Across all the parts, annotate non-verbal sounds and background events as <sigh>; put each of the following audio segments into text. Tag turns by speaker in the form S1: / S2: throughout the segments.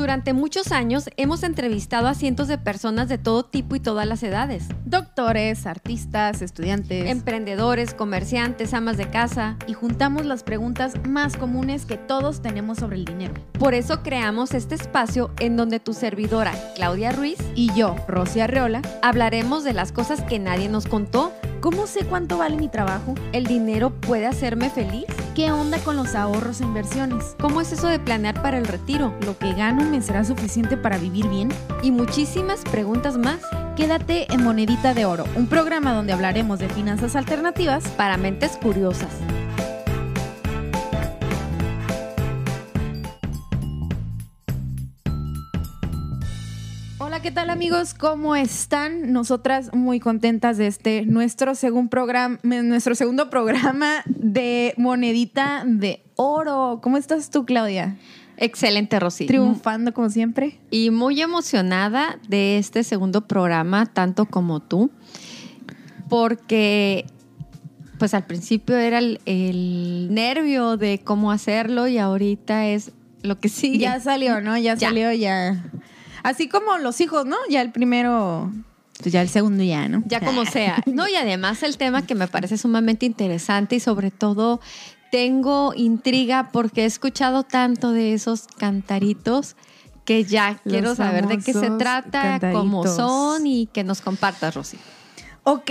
S1: Durante muchos años hemos entrevistado a cientos de personas de todo tipo y todas las edades.
S2: Doctores, artistas, estudiantes.
S1: Emprendedores, comerciantes, amas de casa.
S2: y juntamos las preguntas más comunes que todos tenemos sobre el dinero.
S1: Por eso creamos este espacio en donde tu servidora, Claudia Ruiz,
S2: Y yo, Rosy Arreola,
S1: hablaremos de las cosas que nadie nos contó.
S2: ¿Cómo sé cuánto vale mi trabajo?
S1: ¿El dinero puede hacerme feliz?
S2: ¿Qué onda con los ahorros e inversiones?
S1: ¿Cómo es eso de planear para el retiro?
S2: ¿Lo que gano me será suficiente para vivir bien?
S1: Y muchísimas preguntas más
S2: Quédate en Monedita de Oro, un programa donde hablaremos de finanzas alternativas
S1: para mentes curiosas.
S2: Hola, ¿qué tal amigos? ¿Cómo están? Nosotras muy contentas de este nuestro, segun programa, nuestro segundo programa de Monedita de Oro. ¿Cómo estás tú, Claudia?
S1: Excelente, Rosy.
S2: Triunfando como siempre.
S1: Y muy emocionada de este segundo programa, tanto como tú, porque pues al principio era el, el nervio de cómo hacerlo y ahorita es lo que sigue.
S2: Ya salió, ¿no? Ya,
S1: Ya.
S2: salió, ya. Así como los hijos, ¿no? Ya el primero, pues ya el segundo ya, ¿no?
S1: Ya como <laughs> sea. No, y además el tema que me parece sumamente interesante y sobre todo tengo intriga porque he escuchado tanto de esos cantaritos que ya
S2: Los
S1: quiero saber de qué se trata, cómo son y que nos compartas, Rosy.
S2: Ok,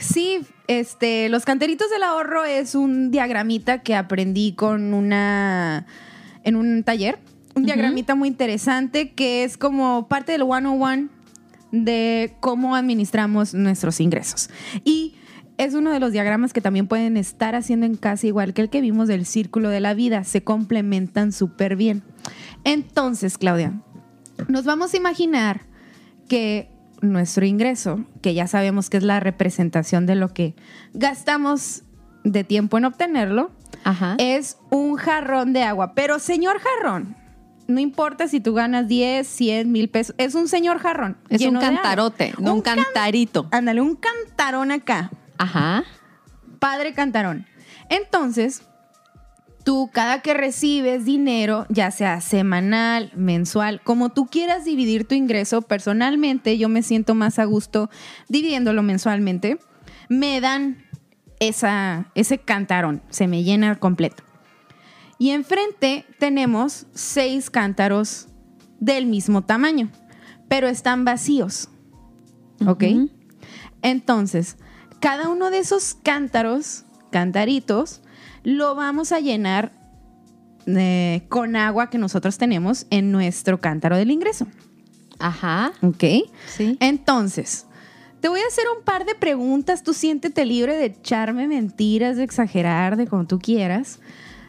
S2: sí, este, los canteritos del ahorro es un diagramita que aprendí con una, en un taller, un diagramita muy interesante que es como parte del 101 de cómo administramos nuestros ingresos. Y es uno de los diagramas que también pueden estar haciendo en casa, igual que el que vimos del círculo de la vida, se complementan súper bien. Entonces, Claudia, nos vamos a imaginar que nuestro ingreso, que ya sabemos que es la representación de lo que gastamos de tiempo en obtenerlo,
S1: Ajá.
S2: es un jarrón de agua. Pero señor jarrón, no importa si tú ganas 10, 100, mil pesos, es un señor jarrón.
S1: es un cantarote, no un,
S2: can-
S1: cantarito.
S2: Ándale, un cantarón acá.
S1: Ajá.
S2: Padre cantarón. Entonces, tú cada que recibes dinero, ya sea semanal, mensual, como tú quieras dividir tu ingreso, personalmente yo me siento más a gusto dividiéndolo mensualmente, me dan esa, ese cantarón, se me llena completo. Y enfrente tenemos seis cántaros del mismo tamaño, pero están vacíos. ¿Ok? Entonces, cada uno de esos cántaros, cantaritos, lo vamos a llenar eh, con agua que nosotros tenemos en nuestro cántaro del ingreso.
S1: Ajá.
S2: ¿Ok?
S1: Sí.
S2: Entonces, te voy a hacer un par de preguntas. Tú siéntete libre de echarme mentiras, de exagerar, de como tú quieras,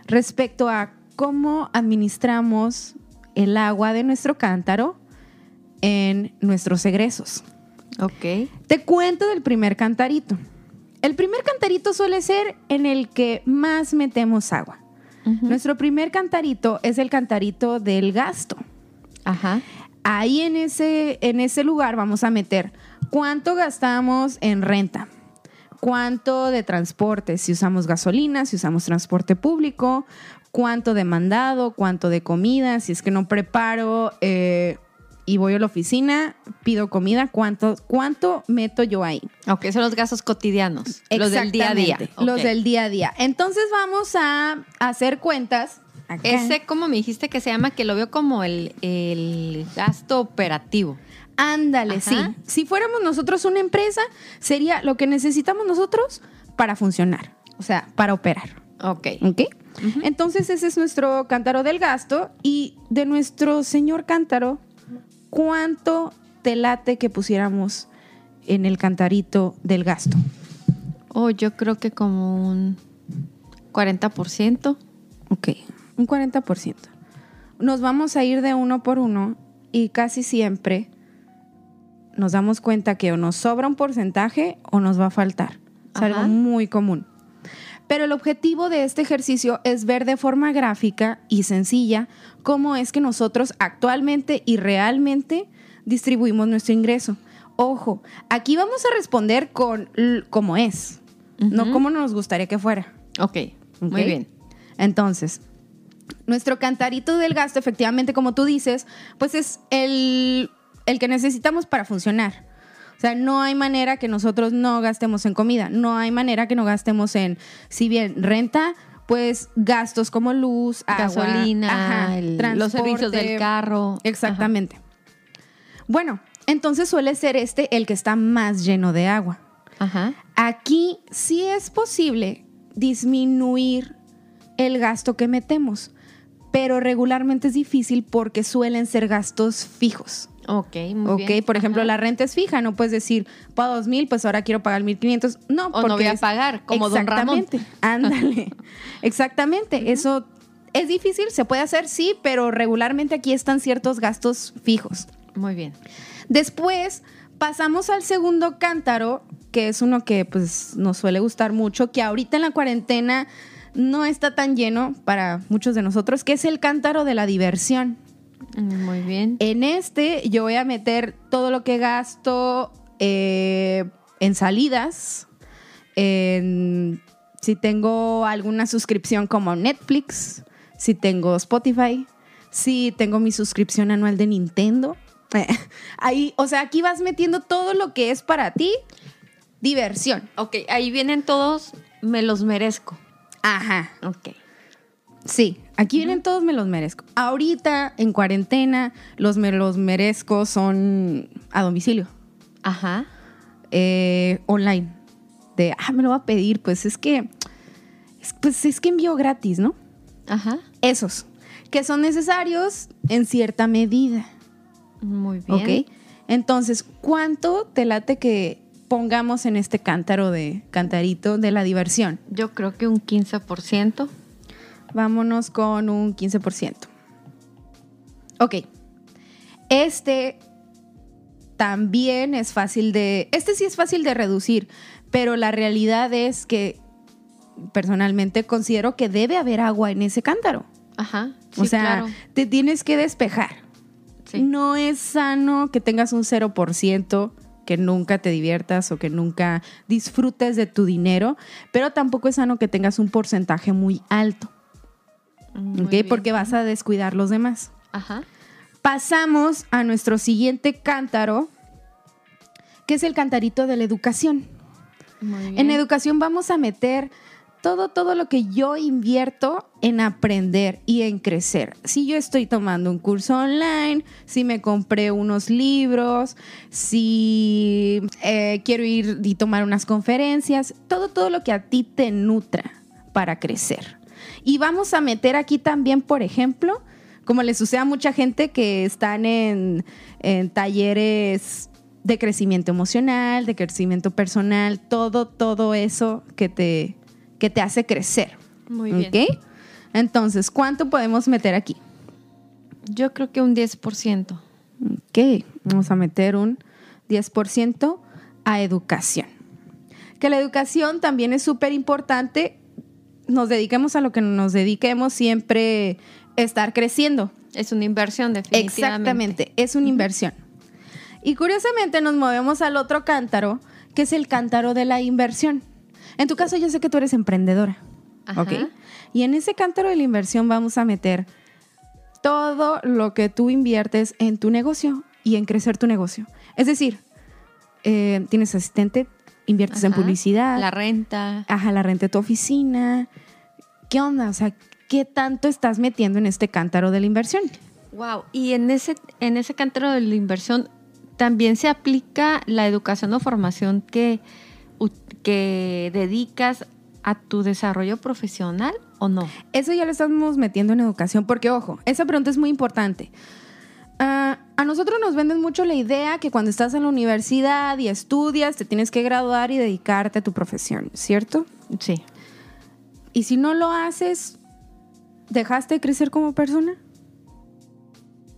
S2: respecto a cómo administramos el agua de nuestro cántaro en nuestros egresos.
S1: Ok.
S2: Te cuento del primer cantarito. El primer cantarito suele ser en el que más metemos agua. Nuestro primer cantarito es el cantarito del gasto.
S1: Ajá.
S2: Ahí en ese, en ese lugar vamos a meter cuánto gastamos en renta, cuánto de transporte, si usamos gasolina, si usamos transporte público, cuánto de mandado, cuánto de comida, si es que no preparo eh, y voy a la oficina, pido comida, cuánto, cuánto meto yo ahí.
S1: Ok, son los gastos cotidianos. Los del día a día.
S2: Los del día a día. Entonces vamos a hacer cuentas. acá.
S1: Ese, como me dijiste que se llama, que lo veo como el, el gasto operativo.
S2: Ándale,
S1: Ajá.
S2: sí. Si fuéramos nosotros una empresa, sería lo que necesitamos nosotros para funcionar, o sea, para operar.
S1: Ok.
S2: ¿Ok? Entonces ese es nuestro cántaro del gasto y de nuestro señor cántaro, ¿cuánto te late que pusiéramos en el cantarito del gasto?
S1: Oh, yo creo que como un 40%.
S2: Ok, un 40%. Nos vamos a ir de uno por uno y casi siempre nos damos cuenta que o nos sobra un porcentaje o nos va a faltar. Es
S1: Ajá.
S2: algo muy común. Pero el objetivo de este ejercicio es ver de forma gráfica y sencilla cómo es que nosotros actualmente y realmente distribuimos nuestro ingreso. Ojo, aquí vamos a responder con cómo es, no
S1: Ujú.
S2: cómo nos gustaría que fuera.
S1: Ok, muy bien.
S2: Entonces, Nuestro cantarito del gasto, efectivamente, como tú dices, pues es el, el que necesitamos para funcionar. O sea, no hay manera que nosotros no gastemos en comida, no hay manera que no gastemos en, si bien renta, pues gastos como luz, agua,
S1: Gasolina,
S2: ajá,
S1: el- los servicios del carro.
S2: Exactamente. Bueno, entonces suele ser este el que está más lleno de agua.
S1: Ajá.
S2: Aquí sí es posible disminuir el gasto que metemos, pero regularmente es difícil porque suelen ser gastos fijos.
S1: Ok, muy
S2: ok,
S1: bien.
S2: por ejemplo,
S1: Ajá.
S2: la renta es fija, no puedes decir, pago dos mil, pues ahora quiero pagar mil quinientos. No,
S1: O
S2: porque
S1: no voy a pagar, como don Ramón.
S2: Exactamente, ándale. <laughs> Exactamente, eso es difícil, se puede hacer, sí, pero regularmente aquí están ciertos gastos fijos.
S1: Muy bien.
S2: Después pasamos al segundo cántaro, que es uno que pues nos suele gustar mucho, que ahorita en la cuarentena no está tan lleno para muchos de nosotros, que es el cántaro de la diversión.
S1: Muy bien.
S2: En este yo voy a meter todo lo que gasto eh, en salidas, en si tengo alguna suscripción como Netflix, si tengo Spotify, si tengo mi suscripción anual de Nintendo. <laughs> Ahí, o sea, aquí vas metiendo todo lo que es para ti diversión.
S1: Ok, ahí vienen todos, me los merezco.
S2: Ajá.
S1: Ok.
S2: Sí, aquí vienen todos me los merezco. Ahorita en cuarentena los me los merezco son a domicilio.
S1: Ajá.
S2: eh, online. De, ah, me lo va a pedir, pues es que, es- pues es que envío gratis, ¿no?
S1: Ajá.
S2: Esos, que son necesarios en cierta medida,
S1: Muy bien.
S2: ¿ok? Entonces, ¿cuánto te late que pongamos en este cántaro de cantarito de la diversión?
S1: Yo creo que un 15%.
S2: Vámonos con un 15%. Ok. Este también es fácil de. Este sí es fácil de reducir, pero la realidad es que personalmente considero que debe haber agua en ese cántaro.
S1: Ajá.
S2: o sea,
S1: claro.
S2: te tienes que despejar.
S1: Sí.
S2: No es sano que tengas un 0%, que nunca te diviertas o que nunca disfrutes de tu dinero, pero tampoco es sano que tengas un porcentaje muy alto.
S1: Muy
S2: ¿ok?
S1: bien.
S2: Porque vas a descuidar los demás.
S1: Ajá.
S2: Pasamos a nuestro siguiente cántaro, que es el cantarito de la educación.
S1: Muy bien.
S2: En educación vamos a meter todo, todo lo que yo invierto en aprender y en crecer. Si yo estoy tomando un curso online, si me compré unos libros, si eh, quiero ir y tomar unas conferencias, todo, todo lo que a ti te nutra para crecer. Y vamos a meter aquí también, por ejemplo, como le sucede a mucha gente que están en, en talleres de crecimiento emocional, de crecimiento personal, todo, todo eso que te, que te hace crecer.
S1: Muy bien.
S2: Entonces, ¿cuánto podemos meter aquí?
S1: Yo creo que un 10%.
S2: Ok, vamos a meter un 10% a educación. Que la educación también es súper importante. Nos dediquemos a lo que nos dediquemos, siempre estar creciendo.
S1: Es una inversión, definitivamente.
S2: Exactamente, es una inversión. Y curiosamente nos movemos al otro cántaro, que es el cántaro de la inversión. En tu caso yo sé que tú eres emprendedora,
S1: Ajá.
S2: ¿ok? Y en ese cántaro de la inversión vamos a meter todo lo que tú inviertes en tu negocio y en crecer tu negocio. Es decir, eh, tienes asistente, inviertes en publicidad,
S1: La renta.
S2: ajá, la renta de tu oficina. ¿Qué onda? O sea, ¿qué tanto estás metiendo en este cántaro de la inversión?
S1: Wow. Y en ese, en ese cántaro de la inversión también se aplica la educación o formación que, que dedicas a tu desarrollo profesional o no.
S2: Eso ya lo estamos metiendo en educación, porque ojo, esa pregunta es muy importante. Ah, a nosotros nos venden mucho la idea que cuando estás en la universidad y estudias, te tienes que graduar y dedicarte a tu profesión, ¿cierto?
S1: Sí.
S2: Y si no lo haces, ¿dejaste de crecer como persona?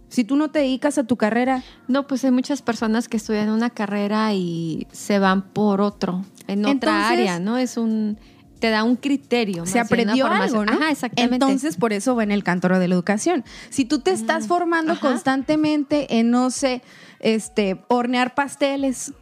S2: Si tú no te dedicas a tu carrera,
S1: No, pues hay muchas personas que estudian una carrera y se van por otro, en otra área, ¿no? Es un, te da un criterio.
S2: se
S1: más
S2: aprendió algo, ¿no?
S1: Ajá, exactamente.
S2: Entonces, por eso va en el cántaro de la educación. Si tú te estás formando
S1: ajá.
S2: constantemente en, no sé, este, hornear pasteles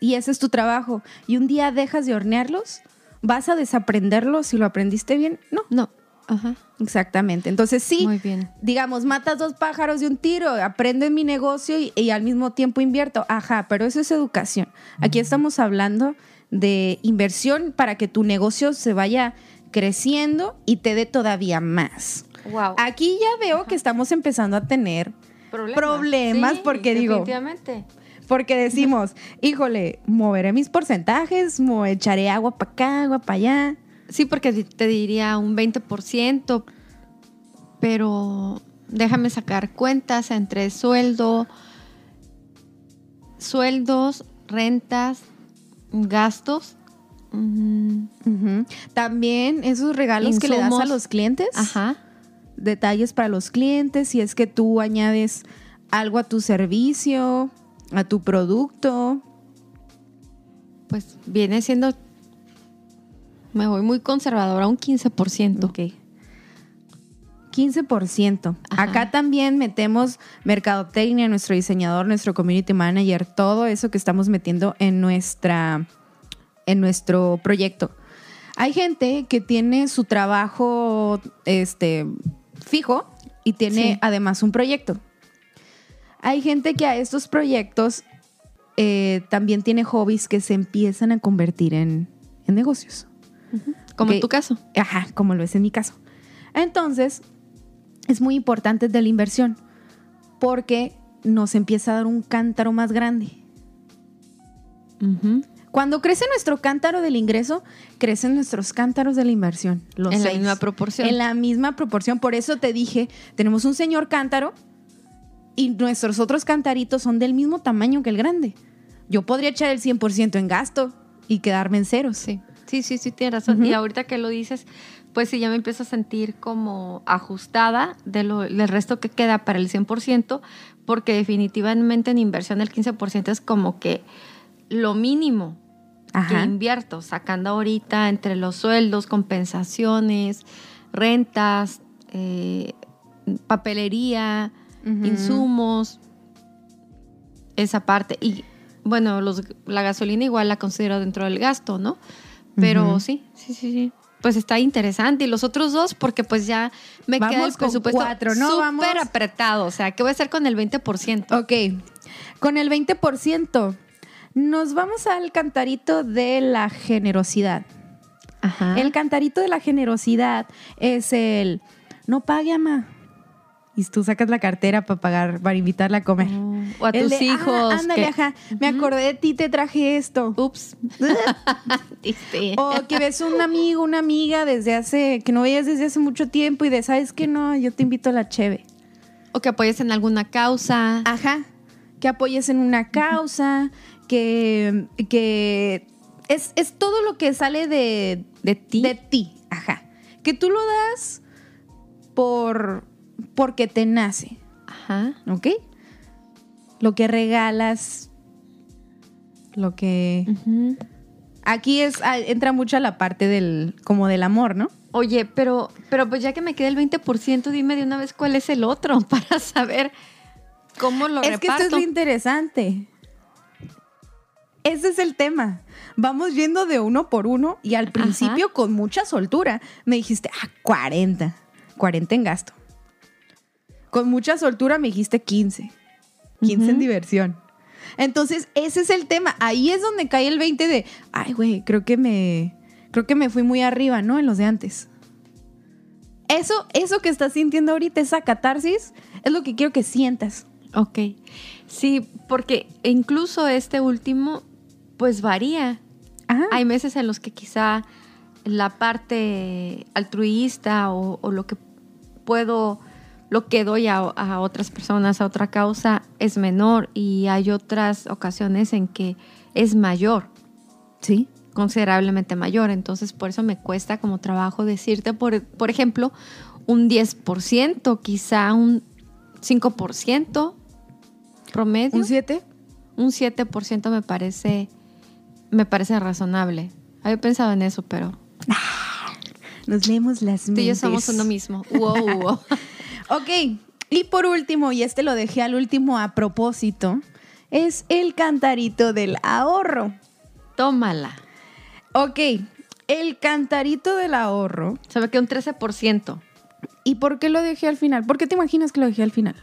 S2: y ese es tu trabajo y un día dejas de hornearlos, ¿vas a desaprenderlos si lo aprendiste bien? No.
S1: no, Ajá.
S2: Exactamente. Entonces sí,
S1: Muy bien.
S2: digamos, matas dos pájaros de un tiro, aprendo en mi negocio y, y al mismo tiempo invierto. Ajá, pero eso es educación. Aquí estamos hablando de inversión para que tu negocio se vaya creciendo y te dé todavía más.
S1: Wow.
S2: Aquí ya veo que estamos empezando a tener problemas, porque digo-
S1: Definitivamente.
S2: Porque decimos, <laughs> híjole, moveré mis porcentajes, mo- echaré agua para acá, agua para allá.
S1: Sí, porque te diría un 20%, pero déjame sacar cuentas entre sueldo, sueldos, rentas, gastos.
S2: También esos regalos que le das a los clientes.
S1: Ajá.
S2: Detalles para los clientes, si es que tú añades algo a tu servicio, a tu producto.
S1: Pues viene siendo. Me voy muy conservadora, un 15%.
S2: Ok. 15%.
S1: Ajá.
S2: Acá también metemos mercadotecnia, nuestro diseñador, nuestro community manager, todo eso que estamos metiendo en nuestra en nuestro proyecto. Hay gente que tiene su trabajo este fijo y tiene
S1: Sí.
S2: además un proyecto. Hay gente que a estos proyectos eh, también tiene hobbies que se empiezan a convertir en, en negocios.
S1: Como en tu caso.
S2: Ajá, como lo es en mi caso. Entonces, es muy importante de la inversión porque nos empieza a dar un cántaro más grande. Cuando crece nuestro cántaro del ingreso, crecen nuestros cántaros de la inversión. Los
S1: En la misma proporción.
S2: En la misma proporción. Por eso te dije, tenemos un señor cántaro y nuestros otros cantaritos son del mismo tamaño que el grande. Yo podría echar el 100% en gasto y quedarme en ceros.
S1: Sí, sí, sí, sí, tienes razón. Y ahorita que lo dices, pues sí, ya me empiezo a sentir como ajustada de lo, del resto que queda para el 100%, porque definitivamente en inversión el 15% es como que lo mínimo que invierto, sacando ahorita entre los sueldos, compensaciones, rentas, eh, papelería, insumos, esa parte. Y bueno, los, la gasolina igual la considero dentro del gasto, ¿no? Pero sí, sí, sí, sí. Pues está interesante. Y los otros dos, porque pues ya me queda el
S2: Vamos con
S1: presupuesto
S2: cuatro, ¿no?
S1: súper
S2: Vamos.
S1: apretado. O sea, ¿qué voy a hacer con el 20%?
S2: Ok, con el 20% nos vamos al cantarito de la generosidad.
S1: Ajá.
S2: El cantarito de la generosidad es el no pague, ama. Y tú sacas la cartera para pagar, para invitarla a comer.
S1: Oh, o a
S2: El
S1: tus
S2: de,
S1: hijos.
S2: "Ah, ándale,
S1: que-
S2: ajá. Me acordé de ti, te traje esto.
S1: Ups. <laughs>
S2: O que ves un amigo, una amiga desde hace, que no veías desde hace mucho tiempo y de, ¿sabes qué? No, yo te invito a la cheve.
S1: O que apoyes en alguna causa.
S2: Ajá. Que apoyes en una causa, que, que es, es todo lo que sale de,
S1: de ti.
S2: de ti. Ajá. Que tú lo das por porque te nace,
S1: Ajá.
S2: ¿ok? Lo que regalas, lo que... Aquí es, ah, entra mucho a la parte del, como del amor, ¿no?
S1: Oye, pero, pero pues ya que me queda el 20%, dime de una vez cuál es el otro <laughs> para saber cómo lo
S2: es que
S1: reparto.
S2: esto es lo interesante. Ese es el tema. Vamos yendo de uno por uno y al principio con mucha soltura me dijiste, ah, 40. 40 en gasto. Con mucha soltura me dijiste 15. 15 en diversión. Entonces, ese es el tema. Ahí es donde cae el 20 de, ay, güey, creo que me creo que me fui muy arriba, ¿no? En los de antes. Eso eso que estás sintiendo ahorita esa catarsis es lo que quiero que sientas.
S1: Ok. Sí, porque incluso este último, pues varía.
S2: Ajá.
S1: Hay meses en los que quizá la parte altruista o, o lo que puedo, lo que doy a, a otras personas, a otra causa, es menor y hay otras ocasiones en que es mayor,
S2: Sí.
S1: considerablemente mayor. Entonces, por eso me cuesta como trabajo decirte, por, por ejemplo, un 10%, quizá un 5% promedio.
S2: ¿Un 7?
S1: un 7% me parece me parece razonable. Había pensado en eso, pero
S2: Nos leemos las
S1: tú y yo
S2: mentes.
S1: somos uno mismo. Wow, wow. <laughs>
S2: Ok, y por último, y este lo dejé al último a propósito, es el cantarito del ahorro.
S1: Tómala.
S2: Ok, El cantarito del ahorro.
S1: Sabe que un 13%.
S2: ¿Y por qué lo dejé al final? ¿Por qué te imaginas que lo dejé al final?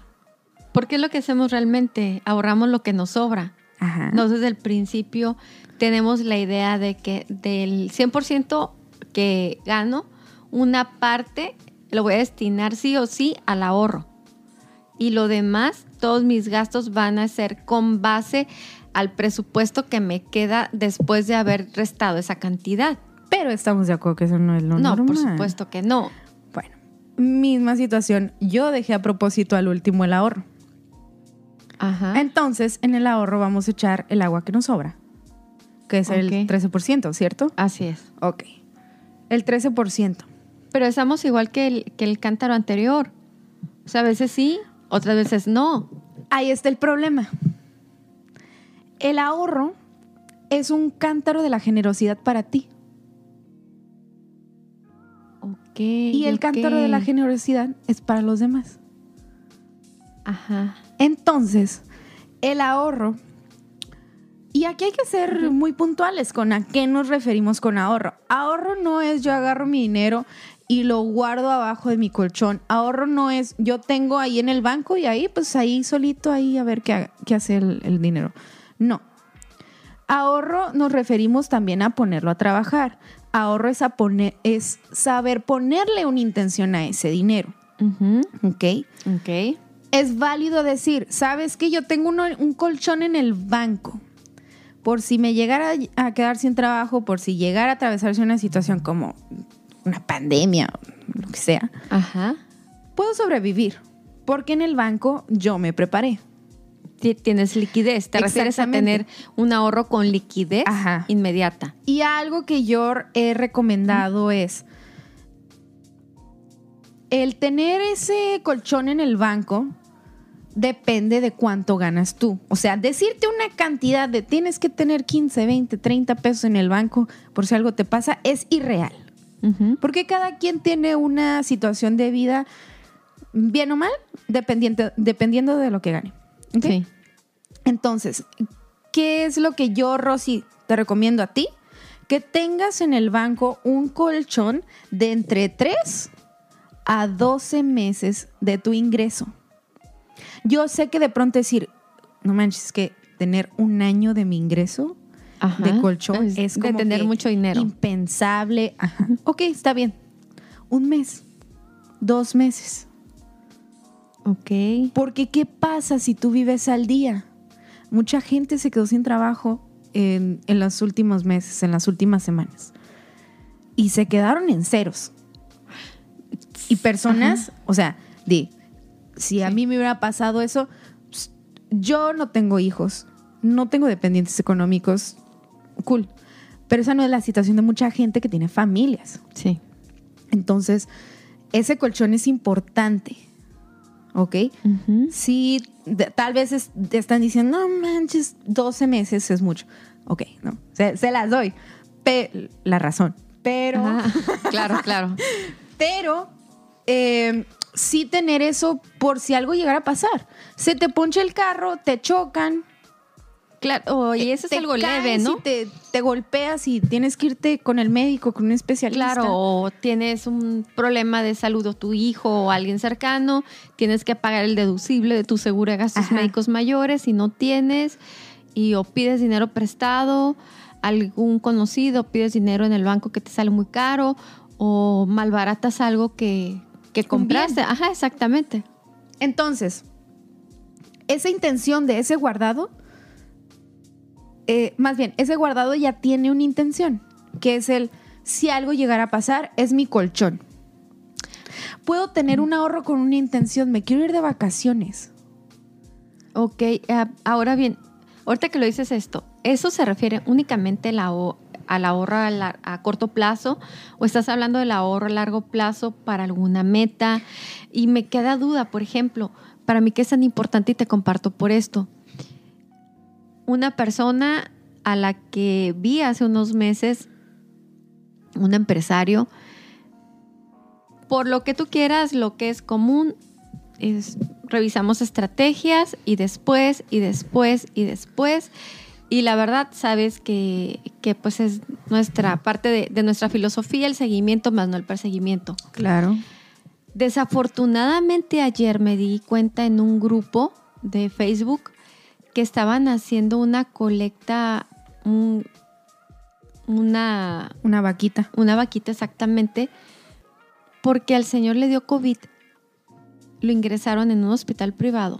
S1: Porque es lo que hacemos realmente, ahorramos lo que nos sobra.
S2: Ajá.
S1: No desde el principio tenemos la idea de que del 100% que gano, una parte lo voy a destinar sí o sí al ahorro. Y lo demás, todos mis gastos van a ser con base al presupuesto que me queda después de haber restado esa cantidad.
S2: Pero estamos de acuerdo que eso no es lo
S1: no,
S2: normal.
S1: por supuesto que no.
S2: Bueno, misma situación. Yo dejé a propósito al último el ahorro.
S1: Ajá.
S2: Entonces, en el ahorro vamos a echar el agua que nos sobra, que es
S1: Ok.
S2: el 13%, ¿cierto?
S1: Así es.
S2: Ok. El 13%.
S1: Pero estamos igual que el, que el cántaro anterior. O sea, a veces sí, otras veces no.
S2: Ahí está el problema. El ahorro es un cántaro de la generosidad para ti.
S1: Ok.
S2: Y el cántaro de la generosidad es para los demás.
S1: Ajá.
S2: Entonces, el ahorro. Y aquí hay que ser muy puntuales con a qué nos referimos con ahorro. Ahorro no es yo agarro mi dinero y lo guardo abajo de mi colchón. Ahorro no es yo tengo ahí en el banco y ahí, pues ahí solito, ahí a ver qué, qué hace el, el dinero. No. Ahorro nos referimos también a ponerlo a trabajar. Ahorro es, a poner, es saber ponerle una intención a ese dinero. ¿Ok?
S1: Ok.
S2: es válido decir, sabes que yo tengo uno- un colchón en el banco. Por si me llegara a quedar sin trabajo, por si llegara a atravesarse una situación como una pandemia lo que sea,
S1: Ajá.
S2: puedo sobrevivir. Porque en el banco yo me preparé.
S1: Ti- Tienes liquidez. Te refieres a tener un ahorro con liquidez
S2: Ajá.
S1: inmediata.
S2: Y algo que yo he recomendado es el tener ese colchón en el banco depende de cuánto ganas tú. O sea, decirte una cantidad de tienes que tener 15, 20, 30 pesos en el banco por si algo te pasa es irreal. Porque cada quien tiene una situación de vida, bien o mal, dependiente, dependiendo de lo que gane. ¿Ok?
S1: Sí.
S2: Entonces, ¿qué es lo que yo, Rosy, te recomiendo a ti? Que tengas en el banco un colchón de entre 3 a 12 meses de tu ingreso. Yo sé que de pronto decir, no manches, que tener un año de mi ingreso
S1: Ajá.
S2: de colchón
S1: Es
S2: es,
S1: de
S2: como
S1: tener mucho dinero.
S2: Impensable. Ajá. Ok, está bien. Un mes, dos meses.
S1: Ok.
S2: Porque ¿qué pasa si tú vives al día? Mucha gente se quedó sin trabajo en, en los últimos meses, en las últimas semanas. Y se quedaron en ceros. Y personas, o sea, di, si a
S1: Sí.
S2: mí me hubiera pasado eso, yo no tengo hijos, no tengo dependientes económicos, cool. Pero esa no es la situación de mucha gente que tiene familias.
S1: Sí.
S2: Entonces, ese colchón es importante. ¿Ok?
S1: Ujú.
S2: Sí, de- tal vez es- te están diciendo, no manches, 12 meses es mucho. Ok, no, se, se las doy. Pe- la razón. Pero,
S1: Ajá. <laughs> Claro, claro.
S2: pero, eh, sí tener eso por si algo llegara a pasar. Se te poncha el carro, te chocan.
S1: Claro, oye, eso es
S2: te
S1: algo
S2: caes
S1: leve, ¿no?
S2: y te, te golpeas y tienes que irte con el médico, con un especialista.
S1: Claro, o tienes un problema de salud o tu hijo o alguien cercano, tienes que pagar el deducible de tu seguro de gastos
S2: Ajá.
S1: médicos mayores si no tienes, y o pides dinero prestado, algún conocido, pides dinero en el banco que te sale muy caro, o malbaratas algo que, que
S2: bien.
S1: compraste. Ajá, exactamente.
S2: Entonces, esa intención de ese guardado, eh, más bien, ese guardado ya tiene una intención, que es el, si algo llegara a pasar, es mi colchón. Puedo tener un ahorro con una intención, me quiero ir de vacaciones.
S1: Ok, eh, ahora bien, ahorita que lo dices esto, ¿eso se refiere únicamente la al ahorro a, lar- a corto plazo o estás hablando del ahorro a largo plazo para alguna meta? Y me queda duda, por ejemplo, para mí que es tan importante y te comparto por esto. Una persona a la que vi hace unos meses, un empresario, por lo que tú quieras, lo que es común, es, revisamos estrategias y después y después y después. Y la verdad, sabes que, que pues es nuestra parte de, de nuestra filosofía, el seguimiento más no el perseguimiento.
S2: Claro.
S1: Desafortunadamente ayer me di cuenta en un grupo de Facebook que estaban haciendo una colecta, un- una,
S2: Una vaquita.
S1: una vaquita exactamente, porque al señor le dio COVID, lo ingresaron en un hospital privado.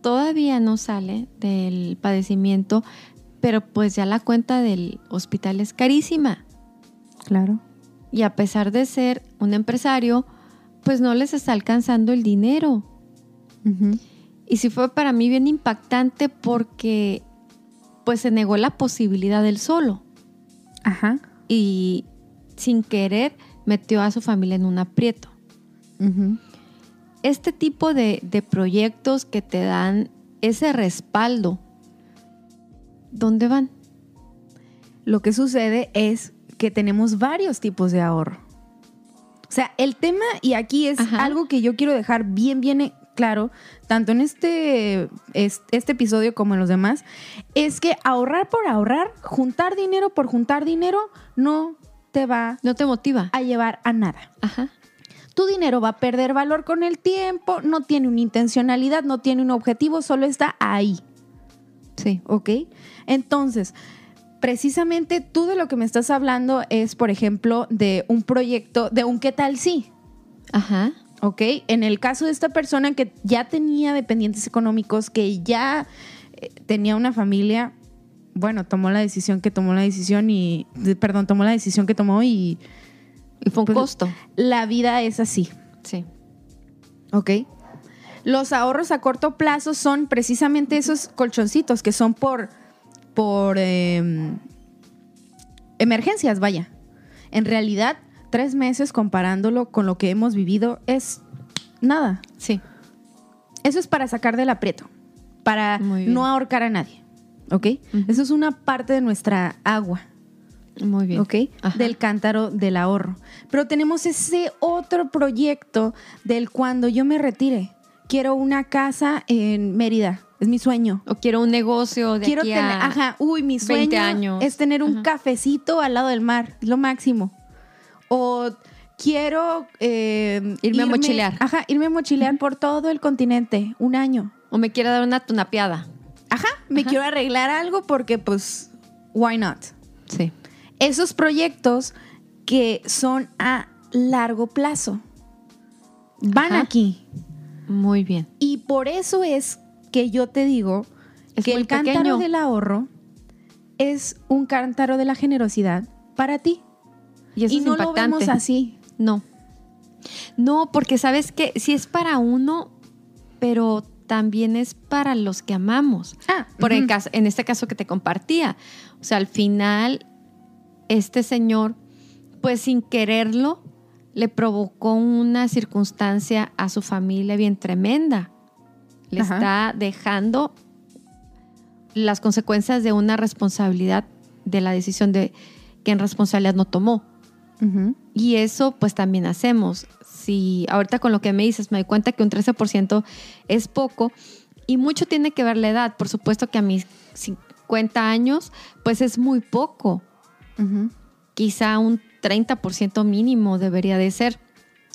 S1: Todavía no sale del padecimiento, pero pues ya la cuenta del hospital es carísima.
S2: Claro.
S1: Y a pesar de ser un empresario, pues no les está alcanzando el dinero.
S2: Ujú.
S1: Y sí fue para mí bien impactante porque pues se negó la posibilidad del solo
S2: Ajá.
S1: y sin querer metió a su familia en un aprieto. Este tipo de, de proyectos que te dan ese respaldo, ¿dónde van?
S2: Lo que sucede es que tenemos varios tipos de ahorro. O sea, el tema, y aquí es
S1: Ajá.
S2: algo que yo quiero dejar bien, bien claro, tanto en este, es- este episodio como en los demás, es que ahorrar por ahorrar, juntar dinero por juntar dinero, no te va
S1: No te motiva.
S2: a llevar a nada.
S1: Ajá.
S2: Tu dinero va a perder valor con el tiempo, no tiene una intencionalidad, no tiene un objetivo, solo está ahí.
S1: Sí.
S2: ¿ok? Entonces, precisamente tú de lo que me estás hablando es, por ejemplo, de un proyecto, de un qué tal sí,
S1: Ajá.
S2: ¿Ok? En el caso de esta persona que ya tenía dependientes económicos, que ya eh, tenía una familia, bueno, tomó la decisión que tomó la decisión y, perdón, tomó la decisión que tomó y
S1: Y fue un
S2: Pues-
S1: costo.
S2: la vida es así.
S1: Sí.
S2: ¿ok? Los ahorros a corto plazo son precisamente esos colchoncitos que son por, por em, emergencias, vaya. En realidad, tres meses comparándolo con lo que hemos vivido es nada.
S1: Sí.
S2: Eso es para sacar del aprieto, para no ahorcar a nadie, ¿ok? Eso es una parte de nuestra agua.
S1: Muy bien.
S2: ¿ok?
S1: Ajá.
S2: Del cántaro del ahorro. Pero tenemos ese otro proyecto del cuando yo me retire. Quiero una casa en Mérida. Es mi sueño.
S1: O quiero un negocio de
S2: Quiero
S1: aquí a...
S2: ajá, uy, mi
S1: 20
S2: sueño
S1: años.
S2: es tener un
S1: Ajá.
S2: cafecito al lado del mar, lo máximo. O quiero eh,
S1: Irme a mochilear.
S2: Ajá, irme a mochilear por todo el continente, un año.
S1: O me quiero dar una tunapeada.
S2: Ajá, me
S1: Ajá.
S2: quiero arreglar algo porque pues, why not?
S1: Sí.
S2: esos proyectos que son a largo plazo van
S1: Ajá.
S2: aquí.
S1: Muy bien.
S2: Y por eso es que yo te digo
S1: Es
S2: que el cántaro
S1: pequeño.
S2: del ahorro es un cántaro de la generosidad para ti.
S1: Y eso
S2: y
S1: es
S2: no lo vemos así.
S1: No. No, porque sabes que sí es para uno, pero también es para los que amamos.
S2: Ah,
S1: Por el
S2: ujú.
S1: caso, en este caso que te compartía. O sea, al final, este señor, pues sin quererlo, le provocó una circunstancia a su familia bien tremenda. Le
S2: Ajá.
S1: está dejando las consecuencias de una responsabilidad, de la decisión de que en responsabilidad no tomó. Y eso pues también hacemos. Si ahorita con lo que me dices me doy cuenta que un 13% es poco y mucho tiene que ver la edad. Por supuesto que a mis 50 años pues es muy poco. Quizá un 30% mínimo debería de ser.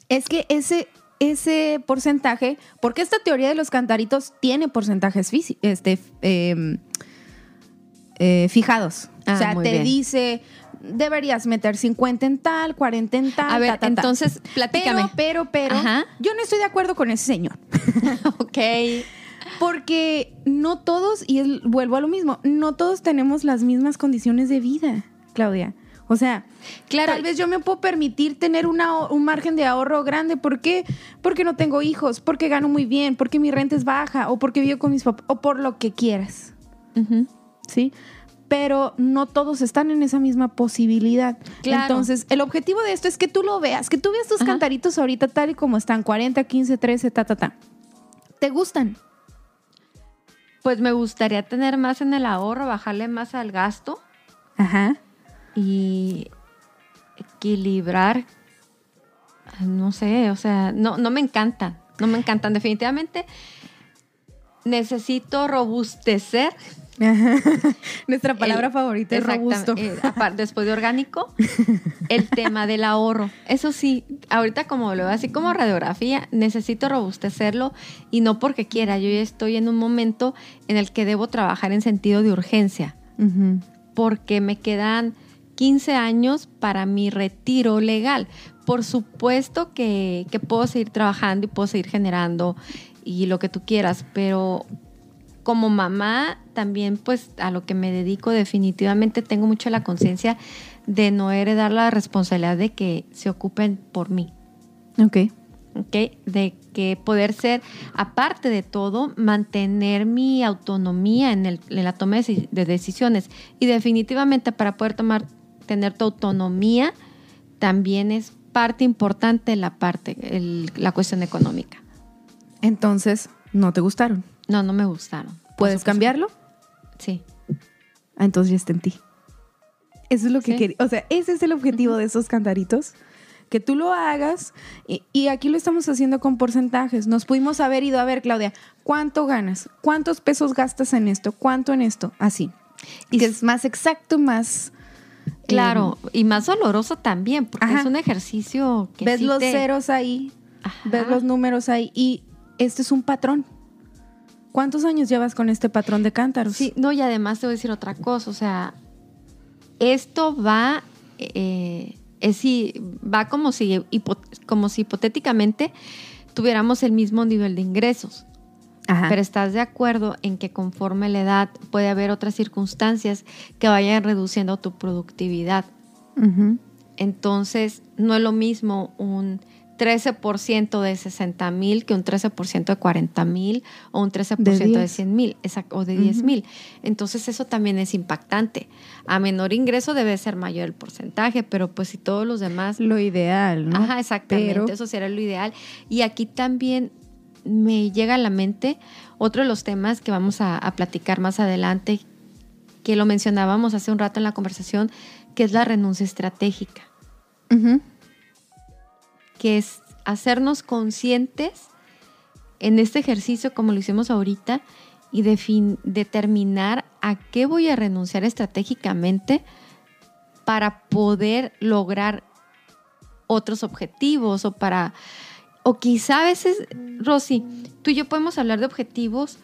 S2: Es que ese, ese porcentaje, porque esta teoría de los cantaritos tiene porcentajes este, eh, eh, fijados.
S1: Ah,
S2: o sea,
S1: muy
S2: te
S1: bien.
S2: dice, deberías meter 50 en tal, 40 en tal.
S1: A ver,
S2: ta, ta, ta.
S1: entonces platícame.
S2: Pero, pero, pero,
S1: Ajá.
S2: yo no estoy de acuerdo con ese señor. <laughs>
S1: ok.
S2: Porque no todos, y vuelvo a lo mismo, no todos tenemos las mismas condiciones de vida, Claudia. O sea,
S1: Claro.
S2: tal vez yo me puedo permitir tener una- un margen de ahorro grande. ¿Por qué? Porque no tengo hijos, porque gano muy bien, porque mi renta es baja, o porque vivo con mis papás, o por lo que quieras. ¿sí? Pero no todos están en esa misma posibilidad.
S1: Claro.
S2: Entonces, el objetivo de esto es que tú lo veas, que tú veas tus
S1: Ajá.
S2: cantaritos ahorita tal y como están, 40, 15, 13, ta, ta, ta. ¿Te gustan?
S1: Pues me gustaría tener más en el ahorro, bajarle más al gasto.
S2: Ajá.
S1: y equilibrar, no sé, o sea, no, no me encantan, no me encantan definitivamente. Necesito robustecer. <laughs>
S2: Nuestra palabra
S1: el-
S2: favorita es robusto.
S1: eh, después de orgánico, <laughs> el tema del ahorro. Eso sí, ahorita como lo veo así como radiografía, necesito robustecerlo y no porque quiera. Yo ya estoy en un momento en el que debo trabajar en sentido de urgencia, porque me quedan 15 años para mi retiro legal. Por supuesto que, que puedo seguir trabajando y puedo seguir generando y lo que tú quieras, pero como mamá también pues a lo que me dedico definitivamente tengo mucho la conciencia de no heredar la responsabilidad de que se ocupen por mí.
S2: Ok.
S1: ¿ok? De que poder ser, aparte de todo, mantener mi autonomía en, el- en la toma de decisiones. Y definitivamente para poder tomar, tener tu autonomía, también es parte importante la parte, el- la cuestión económica.
S2: Entonces, no te gustaron.
S1: No, no me gustaron.
S2: ¿Puedes cambiarlo?
S1: Sí.
S2: Ah, entonces ya está en ti. Eso es lo que
S1: Sí.
S2: quería. O sea, ese es el objetivo de esos cantaritos. Que tú lo hagas. Y, y aquí lo estamos haciendo con porcentajes. Nos pudimos haber ido a ver, Claudia, ¿cuánto ganas? ¿Cuántos pesos gastas en esto? ¿Cuánto en esto? Así. Y que es más exacto, más.
S1: Claro, y más doloroso también, porque
S2: Ajá.
S1: es un ejercicio
S2: eh,
S1: que
S2: ves
S1: sí
S2: los
S1: te-
S2: ceros ahí,
S1: Ajá.
S2: ves los números ahí. Y este es un patrón. ¿Cuántos años llevas con este patrón de cántaros?
S1: Sí, no, y además te voy a decir otra cosa, o sea, esto va, eh, es si- va como si, hipo- como si hipotéticamente tuviéramos el mismo nivel de ingresos,
S2: Ajá.
S1: pero estás de acuerdo en que conforme la edad puede haber otras circunstancias que vayan reduciendo tu productividad. Entonces, no es lo mismo un 13% de 60 mil que un 13% de 40 mil o un 13% de,
S2: 10.
S1: 100 mil o de 10 mil. Entonces, eso también es impactante. A menor ingreso debe ser mayor el porcentaje, pero pues si todos los demás...
S2: Lo ideal, ¿no?
S1: Ajá, exactamente,
S2: Pero-
S1: eso sería lo ideal. Y aquí también me llega a la mente otro de los temas que vamos a, a platicar más adelante, que lo mencionábamos hace un rato en la conversación, que es la renuncia estratégica. Que es hacernos conscientes en este ejercicio como lo hicimos ahorita y determinar a qué voy a renunciar estratégicamente para poder lograr otros objetivos o para o quizá a veces Rosy tú y yo podemos hablar de objetivos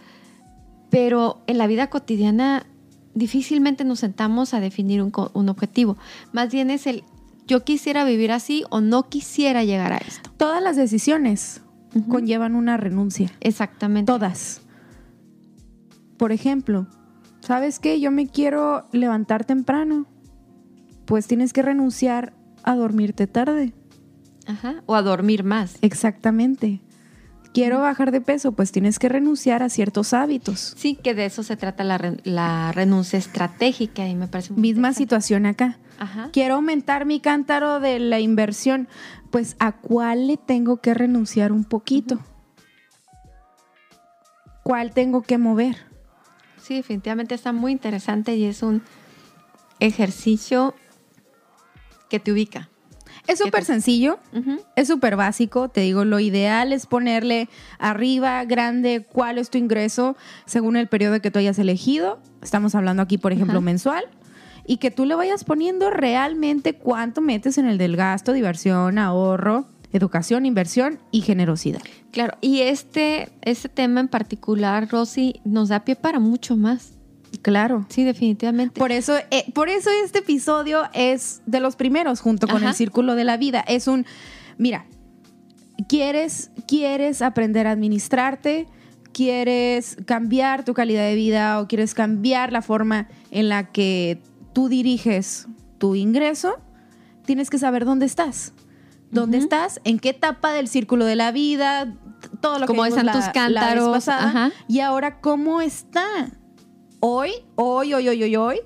S1: pero en la vida cotidiana difícilmente nos sentamos a definir un, un objetivo. Más bien es el yo quisiera vivir así o no quisiera llegar a esto
S2: Todas las decisiones conllevan una renuncia.
S1: Exactamente.
S2: Todas. Por ejemplo, ¿sabes qué? Yo me quiero levantar temprano. Pues tienes que renunciar a dormirte tarde.
S1: Ajá. O a dormir más.
S2: Exactamente. Quiero bajar de peso, pues tienes que renunciar a ciertos hábitos.
S1: Sí, que de eso se trata la, re- la renuncia estratégica y me parece muy
S2: Misma situación acá.
S1: Ajá.
S2: Quiero aumentar mi cántaro de la inversión. Pues a cuál le tengo que renunciar un poquito. ¿Cuál tengo que mover?
S1: Sí, definitivamente está muy interesante y es un ejercicio que te ubica.
S2: Es
S1: ¿Qué
S2: súper sencillo. Es súper básico, te digo, lo ideal es ponerle arriba, grande, cuál es tu ingreso según el periodo que tú hayas elegido. Estamos hablando aquí, por ejemplo, mensual. Y que tú le vayas poniendo realmente cuánto metes en el del gasto, diversión, ahorro, educación, inversión y generosidad.
S1: Claro, y este, este tema en particular, Rosy, nos da pie para mucho más.
S2: Claro.
S1: Sí, definitivamente.
S2: Por eso, eh, por eso este episodio es de los primeros junto con
S1: Ajá.
S2: el círculo de la vida. Es un, mira, quieres, quieres aprender a administrarte, quieres cambiar tu calidad de vida o quieres cambiar la forma en la que tú diriges tu ingreso, tienes que saber dónde estás. ¿Dónde estás? ¿En qué etapa del círculo de la vida? Todo lo
S1: Cómo
S2: que vimos
S1: están
S2: la-
S1: tus
S2: la vez
S1: cántaros,
S2: pasada.
S1: ajá.
S2: Y ahora, ¿cómo está? Hoy, hoy, hoy, hoy, hoy, hoy,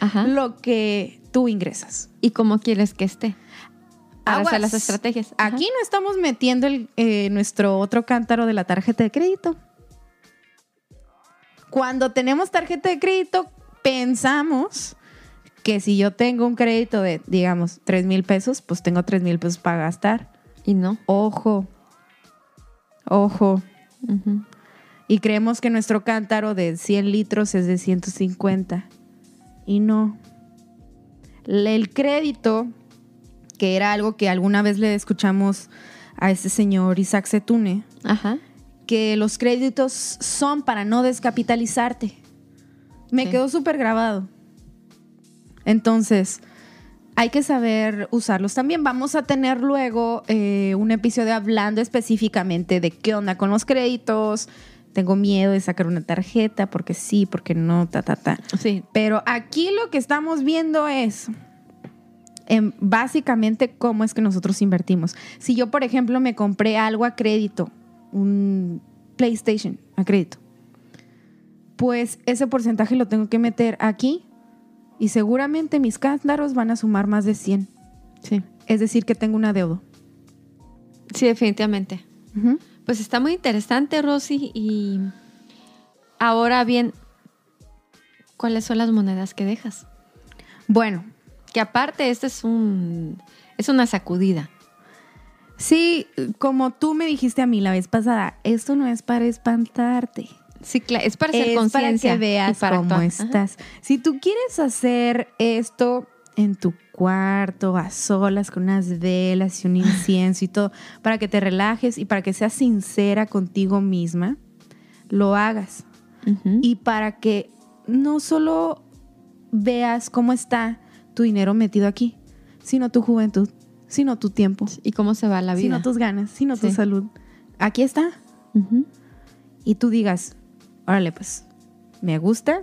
S1: Ajá.
S2: lo que tú ingresas.
S1: ¿Y cómo quieres que esté? Para hacer las estrategias. Ajá.
S2: Aquí no estamos metiendo el, eh, nuestro otro cántaro de la tarjeta de crédito. Cuando tenemos tarjeta de crédito, pensamos que si yo tengo un crédito de, digamos, 3 mil pesos, pues tengo 3 mil pesos para gastar.
S1: Y no.
S2: Ojo, ojo.
S1: Ujú.
S2: Y creemos que nuestro cántaro de 100 litros es de 150. Y no. El crédito, que era algo que alguna vez le escuchamos a este señor Isaac Setune,
S1: Ajá.
S2: que los créditos son para no descapitalizarte. Me
S1: Sí.
S2: quedó súper grabado. Entonces, hay que saber usarlos también. Vamos a tener luego eh, un episodio hablando específicamente de qué onda con los créditos. Tengo miedo de sacar una tarjeta porque sí, porque no, ta, ta, ta.
S1: Sí.
S2: Pero aquí lo que estamos viendo es em, básicamente cómo es que nosotros invertimos. Si yo, por ejemplo, me compré algo a crédito, un PlayStation a crédito, pues ese porcentaje lo tengo que meter aquí y seguramente mis cántaros van a sumar más de 100.
S1: Sí.
S2: Es decir, que tengo una deuda.
S1: Sí, definitivamente.
S2: Ujú.
S1: Pues está muy interesante, Rosy. Y ahora bien, ¿cuáles son las monedas que dejas?
S2: Bueno,
S1: Que aparte, este es un es una sacudida.
S2: sí, como tú me dijiste a mí la vez pasada, esto no es para espantarte.
S1: Sí, cla- es para
S2: es para
S1: conciencia.
S2: que
S1: y
S2: veas
S1: para
S2: cómo
S1: actuar. Ajá.
S2: estás. Si tú quieres hacer esto en tu cuarto, a solas, con unas velas y un incienso y todo, para que te relajes y para que seas sincera contigo misma, lo hagas. Y para que no solo veas cómo está tu dinero metido aquí, sino tu juventud, sino tu tiempo,
S1: ¿Y cómo se va la vida?
S2: sino tus ganas, sino tu salud. Aquí está y tú digas, órale, pues, ¿me gusta?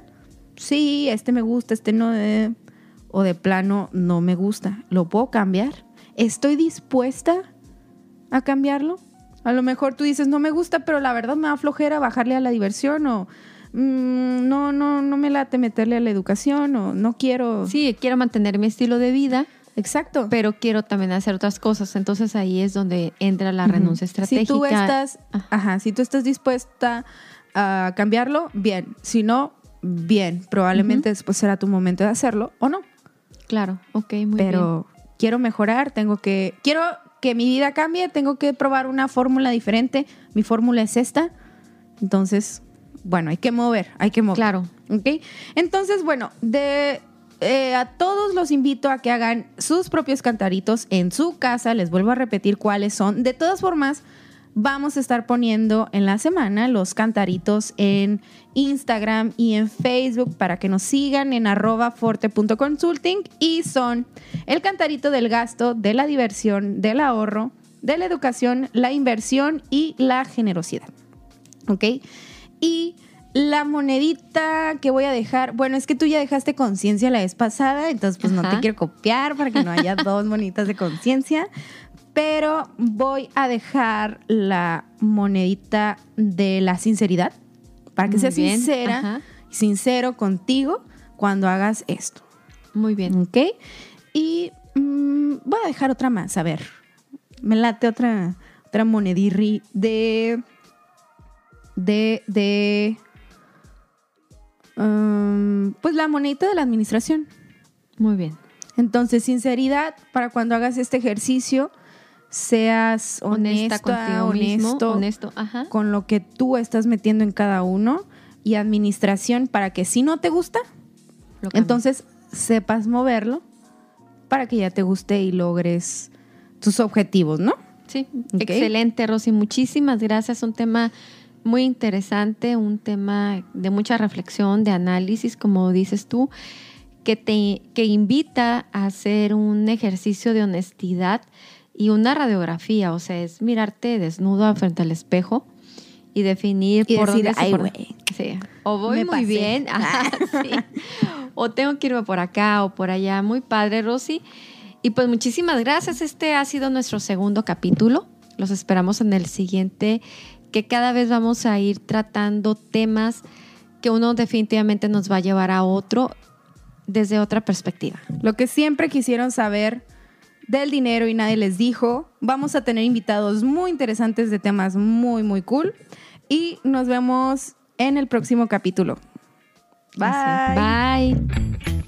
S2: Sí, este me gusta, este no. eh, o de plano, no me gusta. ¿Lo puedo cambiar? ¿Estoy dispuesta a cambiarlo? A lo mejor tú dices, no me gusta, pero la verdad me da flojera bajarle a la diversión o mm, no, no, no me late meterle a la educación o no quiero.
S1: Sí, quiero mantener mi estilo de vida,
S2: exacto.
S1: pero quiero también hacer otras cosas. Entonces ahí es donde entra la renuncia estratégica.
S2: Si tú estás,
S1: Ajá.
S2: ajá, si tú estás dispuesta a cambiarlo, bien. Si no, bien. Probablemente después será tu momento de hacerlo o no.
S1: Claro, ok, muy bien.
S2: Pero quiero mejorar, tengo que, quiero que mi vida cambie, tengo que probar una fórmula diferente. Mi fórmula es esta. Entonces, bueno, hay que mover, hay que mover.
S1: Claro.
S2: ¿Ok? Entonces, bueno, de, eh, a todos los invito a que hagan sus propios cantaritos en su casa. Les vuelvo a repetir cuáles son. De todas formas, vamos a estar poniendo en la semana los cantaritos en Instagram y en Facebook para que nos sigan en arroba forte.consulting y son el cantarito del gasto, de la diversión, del ahorro, de la educación, la inversión y la generosidad. ¿Ok? Y la monedita que voy a dejar, bueno, es que tú ya dejaste conciencia la vez pasada, entonces pues no te quiero copiar para que no haya dos monitas de conciencia, pero voy a dejar la monedita de la sinceridad, para que
S1: Muy
S2: seas
S1: bien,
S2: sincera,
S1: ajá.
S2: sincero contigo cuando hagas esto.
S1: Muy bien.
S2: ¿Ok? Y mm, voy a dejar otra más, a ver. Me late otra, otra monedirri de. De. de. um, pues la monedita de la administración.
S1: Muy bien.
S2: Entonces, sinceridad para cuando hagas este ejercicio, seas
S1: Honesta
S2: honesta,
S1: contigo
S2: honesto,
S1: Honesto. Ajá.
S2: con lo que tú estás metiendo en cada uno. Y administración para que si no te gusta, entonces sepas moverlo para que ya te guste y logres tus objetivos, ¿no?
S1: Sí, excelente, Rosy. Muchísimas gracias. Un tema muy interesante, un tema de mucha reflexión, de análisis, como dices tú, que te que invita a hacer un ejercicio de honestidad y una radiografía. O sea, es mirarte desnudo frente al espejo y definir
S2: Y
S1: por
S2: decir,
S1: dónde
S2: "Ay,
S1: por- Sí. O voy
S2: me
S1: muy
S2: pasé".
S1: bien, ajá, <laughs> sí. o tengo que irme por acá o por allá. Muy padre, Rosy. Y pues muchísimas gracias. Este ha sido nuestro segundo capítulo. Los esperamos en el siguiente, que cada vez vamos a ir tratando temas que uno definitivamente nos va a llevar a otro desde otra perspectiva.
S2: Lo que siempre quisieron saber del dinero y nadie les dijo. Vamos a tener invitados muy interesantes de temas muy, muy cool. Y nos vemos en el próximo capítulo. Bye.
S1: Bye.